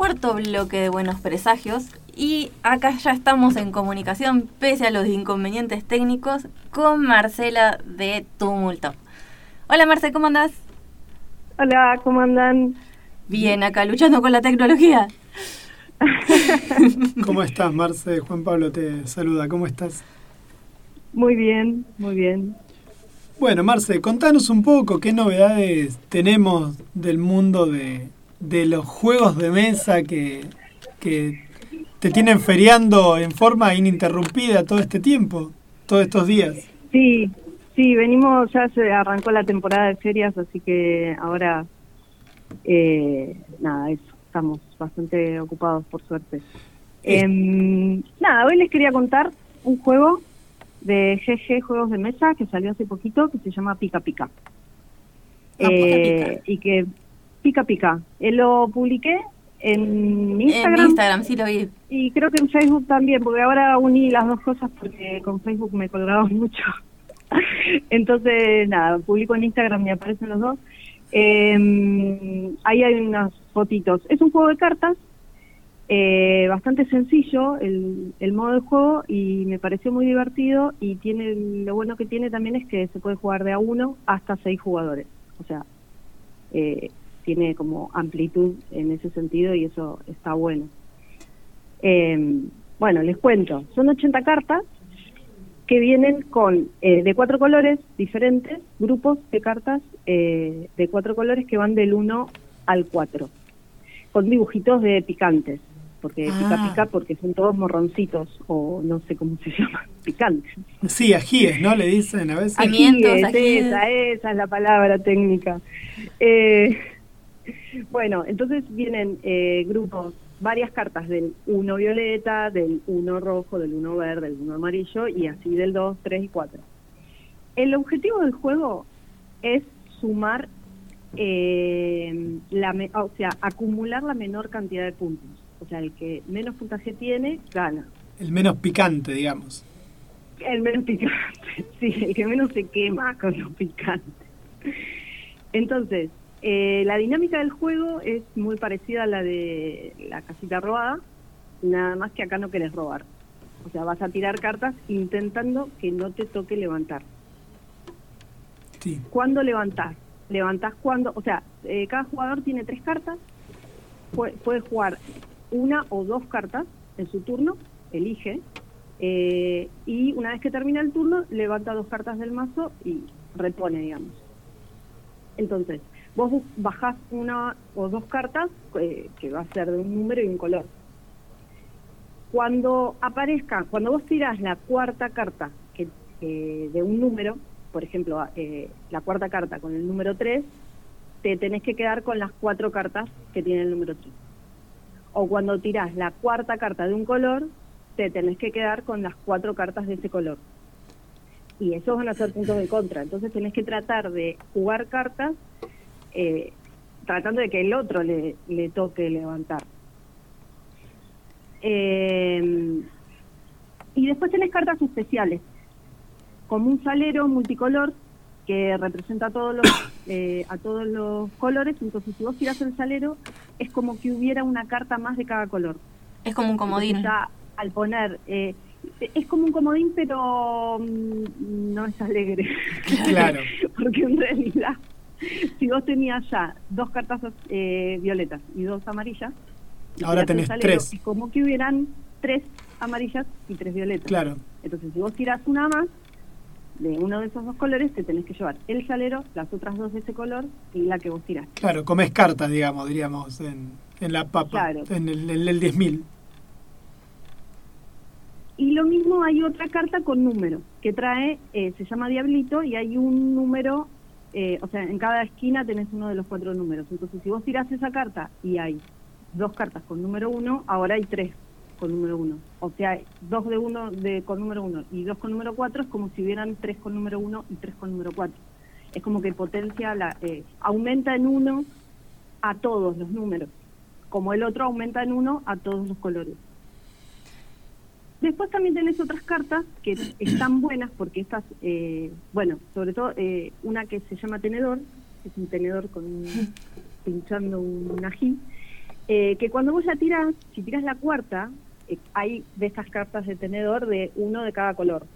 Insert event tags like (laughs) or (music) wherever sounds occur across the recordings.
cuarto bloque de Buenos Presagios y acá ya estamos en comunicación, pese a los inconvenientes técnicos, con Marcela de Tumulto. Hola Marce, ¿cómo andás? Hola, ¿cómo andan? Bien, acá luchando con la tecnología. (laughs) ¿Cómo estás, Marce? Juan Pablo te saluda. ¿Cómo estás? Muy bien, muy bien. Bueno, Marce, contanos un poco qué novedades tenemos del mundo de, de los juegos de mesa que, que te tienen feriando en forma ininterrumpida todo este tiempo, todos estos días. Sí, sí, venimos, ya se arrancó la temporada de ferias, así que ahora, eh, nada, eso, estamos bastante ocupados por suerte. Em, nada, hoy les quería contar un juego de GG Juegos de Mesa que salió hace poquito que se llama Pica Pica. Ah, Eh, y que Pica Pica. Eh, lo publiqué en Instagram. En Instagram, sí lo vi. Y creo que en Facebook también, porque ahora uní las dos cosas porque con Facebook me colgaba (laughs) mucho. Entonces, nada, publico en Instagram y aparecen los dos. Eh, ahí hay unas fotitos. Es un juego de cartas, eh, bastante sencillo el, el modo de juego y me pareció muy divertido y tiene lo bueno que tiene también es que se puede jugar de a uno hasta seis jugadores. O sea, eh, tiene como amplitud en ese sentido y eso está bueno. Eh, bueno, les cuento, son 80 cartas que vienen con eh, de cuatro colores diferentes, grupos de cartas eh, de cuatro colores que van del 1 al 4, con dibujitos de picantes, porque pica Ah. pica porque son todos morroncitos o no sé cómo se (laughs) llama, picantes. Sí, ajíes, ¿no? Le dicen a veces. Pimientos, Ajíes, ajíes. Esa, esa es la palabra técnica. Eh, (laughs) bueno, entonces vienen eh, grupos, varias cartas del 1 violeta, del 1 rojo, del 1 verde, del 1 amarillo y así del 2, 3 y 4. El objetivo del juego es sumar, eh, la me- o sea, acumular la menor cantidad de puntos. O sea, el que menos puntaje tiene, gana. El menos picante, digamos. El menos picante, (laughs) sí, el que menos se quema con lo picante. Entonces, eh, la dinámica del juego es muy parecida a la de la casita robada, nada más que acá no querés robar. O sea, vas a tirar cartas intentando que no te toque levantar. Sí. ¿Cuándo levantás? Levantás cuando, o sea, eh, cada jugador tiene tres cartas, puede, puede jugar una o dos cartas en su turno, elige, eh, y una vez que termina el turno, levanta dos cartas del mazo y repone, digamos. Entonces, vos bajás una o dos cartas, eh, que va a ser de un número y un color. Cuando aparezca, cuando vos tirás la cuarta carta que, eh, de un número, por ejemplo, eh, la cuarta carta con el número 3, te tenés que quedar con las cuatro cartas que tiene el número 3. O cuando tirás la cuarta carta de un color, te tenés que quedar con las cuatro cartas de ese color. Y esos van a ser puntos de contra. Entonces tenés que tratar de jugar cartas eh, tratando de que el otro le, le toque levantar. Eh, y después tenés cartas especiales, como un salero multicolor que representa a todos los, (coughs) eh, a todos los colores. Entonces, si vos tirás el salero, es como que hubiera una carta más de cada color. Es como un comodín. Entonces, ya al poner, eh, es como un comodín, pero mm, no es alegre. Claro. (laughs) Porque en realidad, (laughs) si vos tenías ya dos cartas eh, violetas y dos amarillas, Ahora tenés tres. Es como que hubieran tres amarillas y tres violetas. Claro. Entonces, si vos tirás una más de uno de esos dos colores, te tenés que llevar el salero, las otras dos de ese color y la que vos tirás. Claro, comes cartas, digamos, diríamos, en, en la papa, Claro. en el, en el 10.000. Y lo mismo hay otra carta con número, que trae, eh, se llama Diablito y hay un número, eh, o sea, en cada esquina tenés uno de los cuatro números. Entonces, si vos tirás esa carta y hay dos cartas con número uno, ahora hay tres con número uno. O sea, dos de uno de, con número uno y dos con número cuatro es como si hubieran tres con número uno y tres con número cuatro. Es como que potencia, la, eh, aumenta en uno a todos los números, como el otro aumenta en uno a todos los colores. Después también tenés otras cartas que están buenas porque estas, eh, bueno, sobre todo eh, una que se llama tenedor, es un tenedor con pinchando un ají, eh, que cuando vos ya tirás, si tirás la cuarta, eh, hay de estas cartas de tenedor de uno de cada color.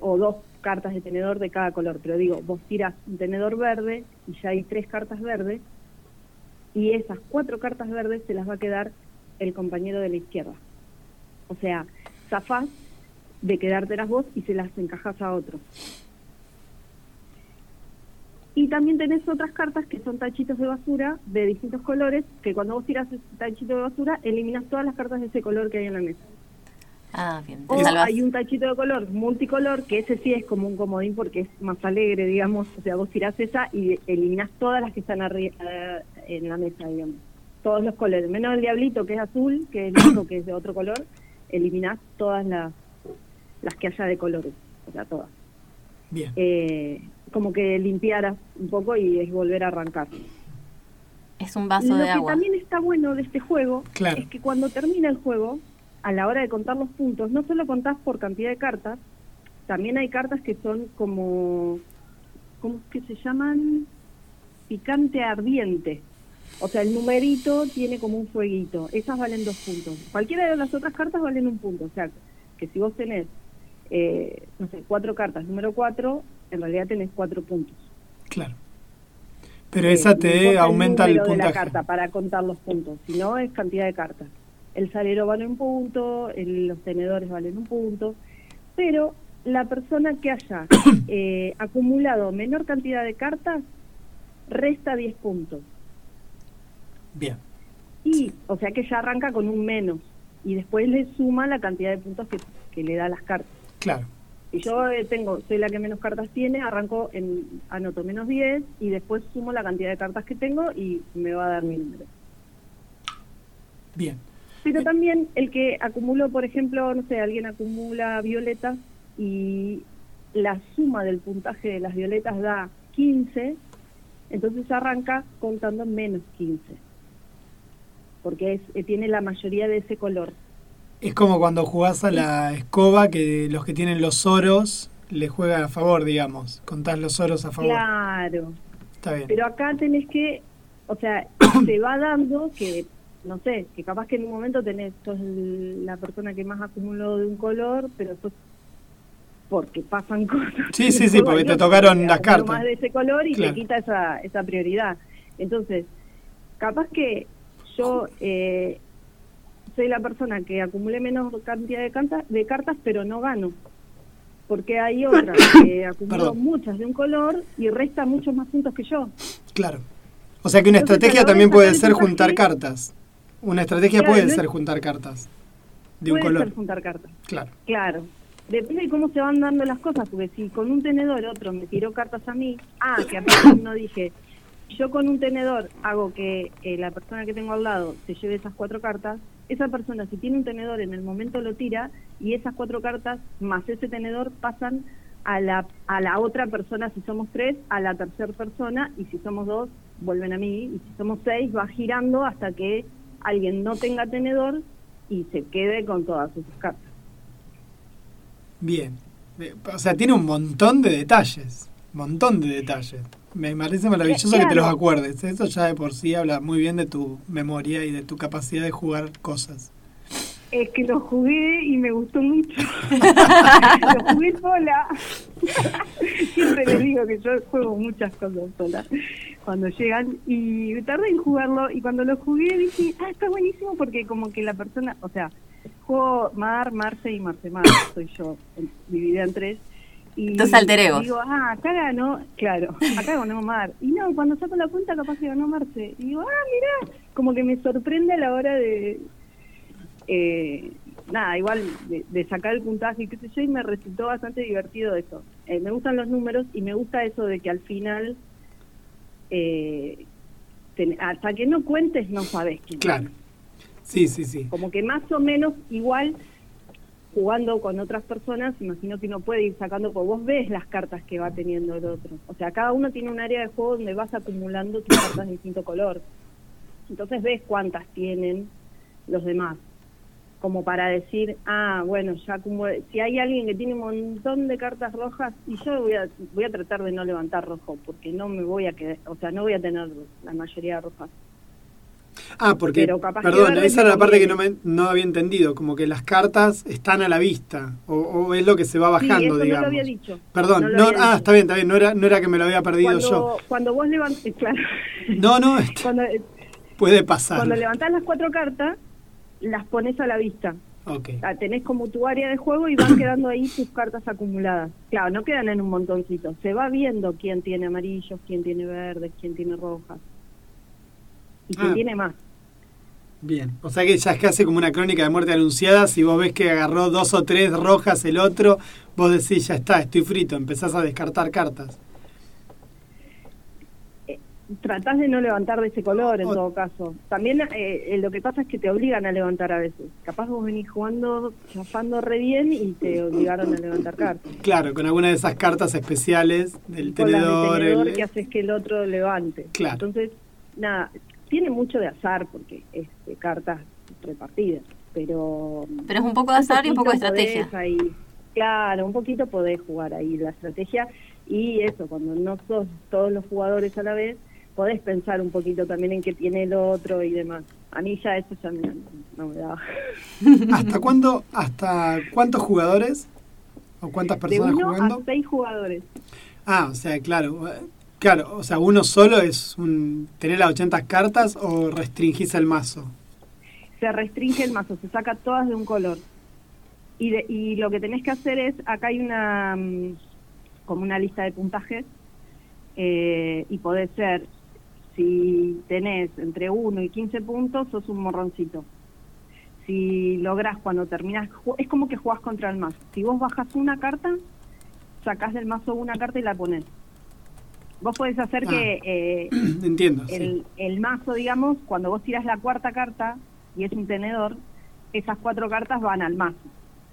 O dos cartas de tenedor de cada color. Pero digo, vos tirás un tenedor verde y ya hay tres cartas verdes, y esas cuatro cartas verdes se las va a quedar el compañero de la izquierda. O sea, zafás de quedártelas vos y se las encajas a otro. Y también tenés otras cartas que son tachitos de basura de distintos colores, que cuando vos tiras ese tachito de basura, eliminas todas las cartas de ese color que hay en la mesa. Ah, bien. O hay un tachito de color multicolor, que ese sí es como un comodín porque es más alegre, digamos. O sea, vos tirás esa y eliminas todas las que están arri- eh, en la mesa, digamos. Todos los colores, menos el diablito que es azul, que es el único que es de otro color, eliminás todas las, las que haya de colores, o sea, todas. Bien. Eh, como que limpiaras un poco y es volver a arrancar. Es un vaso Lo de que agua. también está bueno de este juego Claro. es que cuando termina el juego, a la hora de contar los puntos, no solo contás por cantidad de cartas, también hay cartas que son como, ¿cómo es que se llaman? Picante ardiente. O sea, el numerito tiene como un fueguito. Esas valen dos puntos. Cualquiera de las otras cartas valen un punto. O sea, que si vos tenés, eh, no sé, cuatro cartas, número cuatro, en realidad tenés cuatro puntos. Claro. Pero Eh, esa te importa el aumenta el número de la puntaje. carta para contar los puntos, si no es cantidad de cartas. El salero vale un punto, el- los tenedores valen un punto, pero la persona que haya (coughs) eh, acumulado menor cantidad de cartas resta 10 puntos. Bien. Y, o sea que ya arranca con un menos y después le suma la cantidad de puntos que, que le da las cartas. Claro. Si yo eh, tengo, soy la que menos cartas tiene, arranco en, anoto menos 10 y después sumo la cantidad de cartas que tengo y me va a dar mi número. Bien. Pero también el que acumuló, por ejemplo, no sé, alguien acumula violetas y la suma del puntaje de las violetas da 15, entonces arranca contando menos 15. Porque es, eh, tiene la mayoría de ese color. Es como cuando jugás a la escoba que los que tienen los oros le juegan a favor, digamos. Contás los oros a favor. Claro. Está bien. Pero acá tenés que, o sea, (coughs) te va dando que, no sé, que capaz que en un momento tenés, sos la persona que más acumuló de un color, pero después porque pasan (laughs) cosas. Sí, sí, sí, porque te tocaron las cartas. más de ese color y Claro. te quita esa, esa prioridad. Entonces, capaz que yo eh, soy la persona que acumulé menos cantidad de, canta- de cartas, pero no gano. Porque hay otra (coughs) que acumuló Perdón. muchas de un color y resta muchos más puntos que yo. Claro. O sea que una Entonces, estrategia también de puede ser juntar cartas. Una estrategia Claro, puede no es- ser juntar cartas de un color. ser juntar cartas. Claro. Claro. Depende de cómo se van dando las cosas, porque si con un tenedor otro me tiró cartas a mí, ah, que aparte (coughs) no dije, yo con un tenedor hago que la persona que tengo al lado se lleve esas cuatro cartas, esa persona si tiene un tenedor en el momento lo tira y esas cuatro cartas más ese tenedor pasan a la, a la otra persona, si somos tres, a la tercera persona y si somos dos, vuelven a mí y si somos seis, va girando hasta que alguien no tenga tenedor y se quede con todas esas cartas. Bien. Eh, O sea, tiene un montón de detalles. Montón de detalles. Me parece maravilloso que te los acuerdes. Eso ya de por sí habla muy bien de tu memoria y de tu capacidad de jugar cosas. Es que lo jugué y me gustó mucho. (laughs) lo jugué sola. Siempre les digo que yo juego muchas cosas sola cuando llegan y tardé en jugarlo y cuando lo jugué dije, ah, está buenísimo porque como que la persona, o sea, juego Mar, Marce y Marce Mar, soy yo, dividida en tres. Y Tus alter egos. Digo, ah, acá ganó, claro, acá ganó Mar. Y no, cuando saco la cuenta capaz que ganó Marce. Y digo, ah, mira, como que me sorprende a la hora de, eh, nada, igual de, de sacar el puntaje y qué sé yo, y me resultó bastante divertido eso. Eh, me gustan los números y me gusta eso de que al final, eh, ten- hasta que no cuentes no sabes quién Claro. Sí, sí, sí. Como que más o menos igual jugando con otras personas, imagino que uno puede ir sacando, porque vos ves las cartas que va teniendo el otro. O sea, cada uno tiene un área de juego donde vas acumulando tus cartas de distinto color. Entonces ves cuántas tienen los demás. Como para decir, ah, bueno, ya como si hay alguien que tiene un montón de cartas rojas y yo voy a, voy a tratar de no levantar rojo porque no me voy a quedar, o sea, no voy a tener la mayoría de rojas. Ah, porque, perdón, esa era la parte que no, me, no había entendido, como que las cartas están a la vista, o, o es lo que se va Sí, bajando, eso no digamos. lo había dicho. Perdón, No no, lo había ah, dicho. está bien, está bien, no era, no era que me lo había perdido Cuando, yo. cuando vos levantás, claro, No, no, este, (laughs) cuando, puede pasar. cuando levantás las cuatro cartas, las pones a la vista. Ok, O sea, tenés como tu área de juego y van (coughs) quedando ahí tus cartas acumuladas. Claro, no quedan en un montoncito. Se va viendo quién tiene amarillos, quién tiene verdes, quién tiene rojas. Y quién Ah. tiene más. Bien. O sea que ya es casi como una crónica de muerte anunciada, si vos ves que agarró dos o tres rojas el otro, vos decís, ya está, estoy frito, empezás a descartar cartas. Tratás de no levantar de ese color en O- todo caso. También eh, eh, lo que pasa es que te obligan a levantar a veces. Capaz vos venís jugando, chafando re bien y te obligaron a levantar cartas. Claro, con alguna de esas cartas especiales del Con tenedor. del tenedor el- que haces que el otro levante. Claro. Entonces, nada, tiene mucho de azar porque es de cartas repartidas, pero... Pero es un poco de azar y un poco de poquito estrategia. podés ahí- claro, un poquito podés jugar ahí la estrategia y eso, cuando no sos todos los jugadores a la vez, podés pensar un poquito también en qué tiene el otro y demás. A mí ya eso ya me- no me da. (laughs) ¿Hasta cuándo, hasta cuántos jugadores o cuántas De personas uno jugando? a seis jugadores. Ah, o sea, claro. Claro, o sea, uno solo es un tener las 80 cartas o restringís el mazo. se restringe el mazo, se saca todas de un color. Y, de- y lo que tenés que hacer es, acá hay una mm, como una lista de puntajes eh, y podés ser, si tenés entre 1 y 15 puntos, sos un morroncito. Si lográs cuando terminás, ju- es como que jugás contra el mazo. Si vos bajas una carta, sacás del mazo una carta y la ponés. Vos podés hacer Ah. que (clears throat) eh, Entiendo, sí. el, el mazo, digamos, cuando vos tirás la cuarta carta y es un tenedor, esas cuatro cartas van al mazo.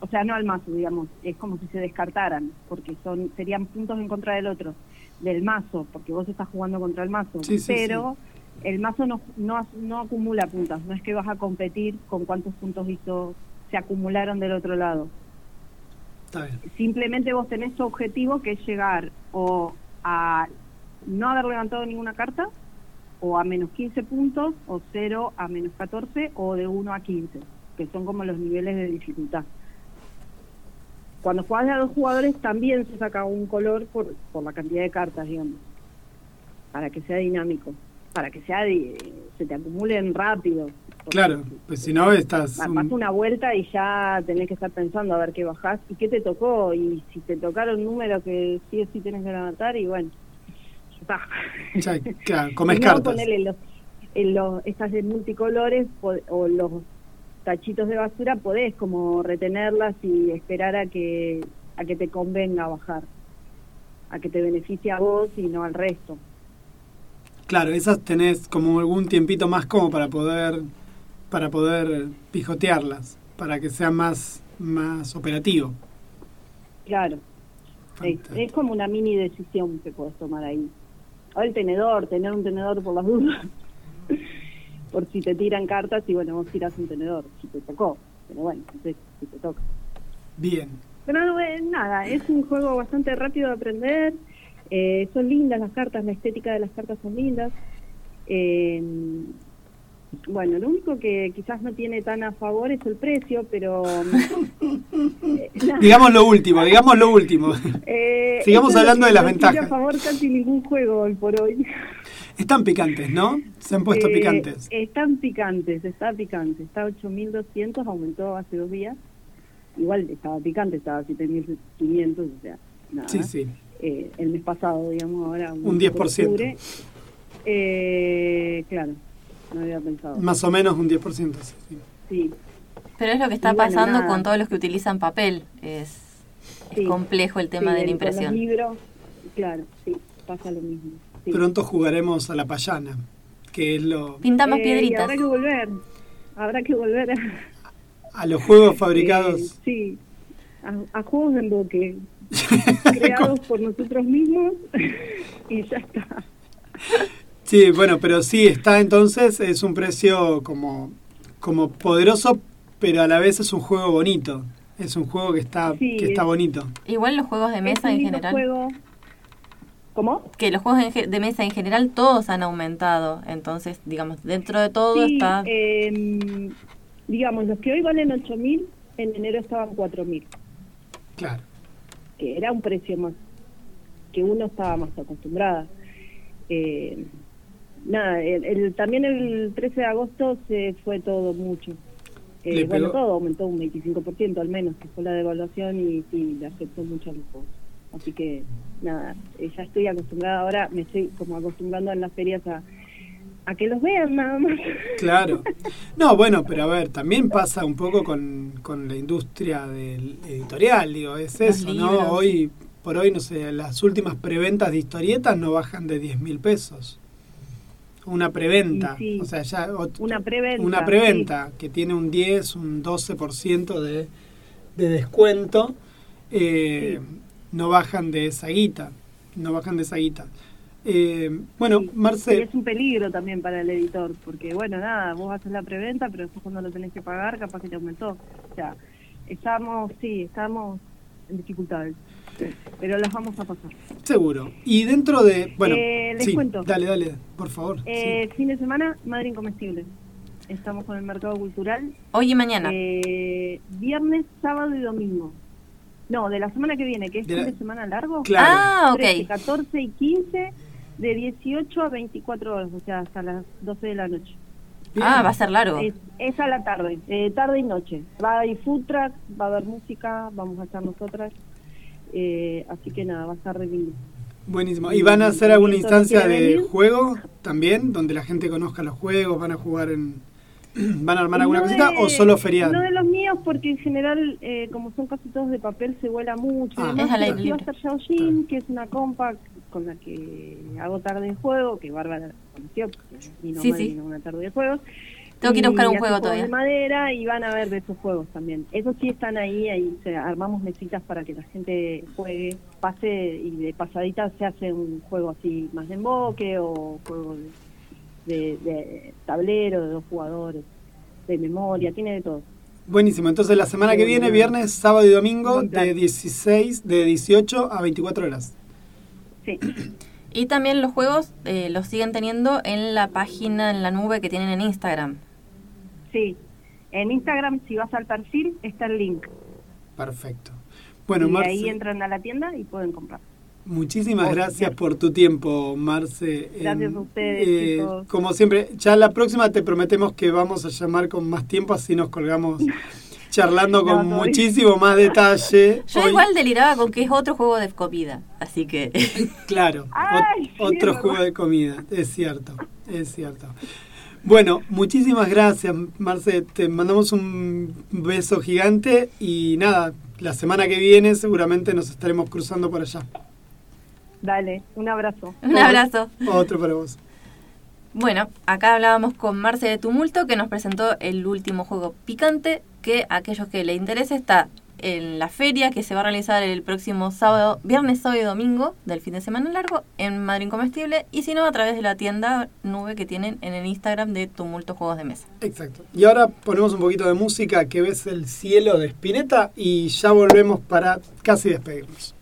O sea, no al mazo, digamos, es como si se descartaran, porque son serían puntos en contra del otro, del mazo, porque vos estás jugando contra el mazo. Sí, sí, pero el mazo no, no, no acumula puntas, no es que vas a competir con cuántos puntos hizo, se acumularon del otro lado Está bien. simplemente vos tenés tu objetivo que es llegar o a no haber levantado ninguna carta o a menos 15 puntos o 0 a menos 14 o de 1 a 15, que son como los niveles de dificultad. Cuando de a dos jugadores también se saca un color por, por la cantidad de cartas, digamos, para que sea dinámico, para que sea se te acumulen rápido. Claro, pues si no estás... Vas una vuelta y ya tenés que estar pensando a ver qué bajás y qué te tocó y si te tocaron un número que sí o sí tienes que levantar y bueno, ya, (laughs) claro, comes no, cartas. ponele los, en los, estas de multicolores o los tachitos de basura podés como retenerlas y esperar a que a que te convenga bajar, a que te beneficie a vos y no al resto. Claro, esas tenés como algún tiempito más como para poder para poder pijotearlas, para que sea más más operativo. Claro. Es, es como una mini decisión que puedes tomar ahí. O el tenedor, tener un tenedor por las dudas. por si te tiran cartas y bueno, vos tiras un tenedor, si te tocó. Pero bueno, no sé si te toca. Bien. Pero no, eh, nada, es un juego bastante rápido de aprender. Eh, son lindas las cartas, la estética de las cartas son lindas. Eh, bueno, lo único que quizás no tiene tan a favor es el precio, pero... (laughs) eh. Digamos lo último, digamos lo último. (laughs) Eh, Sigamos hablando de las no tiene ventajas. a favor casi ningún juego hoy por hoy. Están picantes, ¿no? Se han puesto Eh, picantes. Están picantes, está picante. Está 8.200, aumentó hace dos días. Igual estaba picante, estaba a 7.500, o sea, nada. Sí, sí. Eh, el mes pasado, digamos, ahora. Un poco 10%. octubre. Eh, claro, no había pensado. Más o menos un 10%. sí, sí. Sí, Pero es lo que está Y pasando nada. con todos los que utilizan papel. Es, es Sí. complejo el tema sí, de la impresión. Libros, claro, sí, pasa lo mismo. sí. Pronto jugaremos a la payana, que es lo Pinta más Eh, piedritas. habrá que volver, habrá que volver a... (laughs) a los juegos (laughs) fabricados. Eh, sí, a, a juegos de emboque, (laughs) creados por nosotros mismos y ya está. Sí, bueno, pero sí está entonces, es un precio como, como poderoso, pero a la vez es un juego bonito. Es un juego que está, Sí, que está es- bonito. Igual los juegos de Es mesa en general. juego. ¿Cómo? Que los juegos de mesa en general todos han aumentado. Entonces, digamos, dentro de todo Sí, está... eh, digamos, los que hoy valen 8.000, en enero estaban 4.000, Claro. que era un precio más que uno estaba más acostumbrada. Eh, nada, el, el- también el 13 de agosto se fue todo mucho. Eh, bueno, pegó. todo aumentó un 25% al menos, que fue la devaluación y sí, le afectó mucho a los juegos. Así que, nada, eh, ya estoy acostumbrada ahora, me estoy como acostumbrando en las ferias a, a que los vean nada más. Claro. (laughs) No, bueno, pero a ver, también pasa un poco con, con la industria del editorial, digo, es Los eso, libros. ¿no? Hoy, por hoy, no sé, las últimas preventas de historietas no bajan de 10 mil pesos. Una preventa, sí. o sea, ya... Una preventa. Una preventa que tiene un 10, un 12% de, de descuento, eh, Sí. no bajan de esa guita, no bajan de esa guita. Eh, bueno, Sí. Y Marce, es un peligro también para el editor, porque bueno, nada, vos haces la preventa, pero después cuando lo tenés que pagar, capaz que te aumentó. O sea, estamos, sí, estamos en dificultades, pero las vamos a pasar. seguro. Y dentro de... Bueno, Eh, les sí, cuento. dale, dale, por favor. Eh, Fin de semana, Madre Incomestible. Estamos con el mercado cultural. Hoy y mañana. Eh, viernes, sábado y domingo. No, de la semana que viene, que es De fin la- de semana largo. Claro. Ah, 13, ok. 14 y 15, de 18 a 24 horas, o sea, hasta las 12 de la noche. Bien. Ah, va a ser largo. Es, es a la tarde, eh, tarde y noche. Va a haber food truck, va a haber música, vamos a estar nosotras. Eh, así que nada, va a estar re lindo. Buenísimo. ¿Y van a hacer alguna ¿Y no instancia de juego también, donde la gente conozca los juegos, van a jugar en... (clears throat) ¿Van a armar alguna No cosita de- o solo feriado? No de los míos, porque en general, eh, como son casi todos de papel, se vuela mucho. Ah. Además, Es va a estar que es una compa con la que hago tarde de juego, que Bárbara conoció, porque vino Sí, sí. una tarde de juegos. Tengo que ir a buscar un juego juegos todavía. de madera y van a ver de esos juegos también. Esos sí están ahí, ahí se, armamos mesitas para que la gente juegue, pase y de pasadita se hace un juego así más de emboque o juego de, de- de tablero de dos jugadores, de memoria, tiene de todo. Buenísimo. Entonces la semana que viene, viernes, sábado y domingo, de 16, de 18 a 24 horas. Sí, Y también los juegos eh, los siguen teniendo en la página, en la nube que tienen en Instagram. Sí. En Instagram, si vas al perfil, está el link. Perfecto. Bueno, y Marce, ahí entran a la tienda y pueden comprar. muchísimas gracias por tu tiempo, Marce. Gracias a ustedes, eh, chicos. Como siempre, ya la próxima te prometemos que vamos a llamar con más tiempo, así nos colgamos (laughs) charlando con No, muchísimo más detalle. (laughs) Yo Hoy- igual deliraba con que es otro juego de comida, así que (laughs) Claro, Ay, ot- sí, otro juego de comida, es cierto, es cierto. Bueno, muchísimas gracias, Marce. Te mandamos un beso gigante y nada, la semana que viene seguramente nos estaremos cruzando por allá. Dale, un abrazo. (laughs) un abrazo. Otro para vos. Bueno, acá hablábamos con Marce de Tumulto que nos presentó el último juego picante que a aquellos que le interese está en la feria que se va a realizar el próximo sábado, viernes, sábado y domingo del fin de semana largo en Madrid Comestible y si no a través de la tienda nube que tienen en el Instagram de Tumulto Juegos de Mesa. Exacto. Y ahora ponemos un poquito de música que ves el cielo de Spinetta y ya volvemos para casi despedirnos.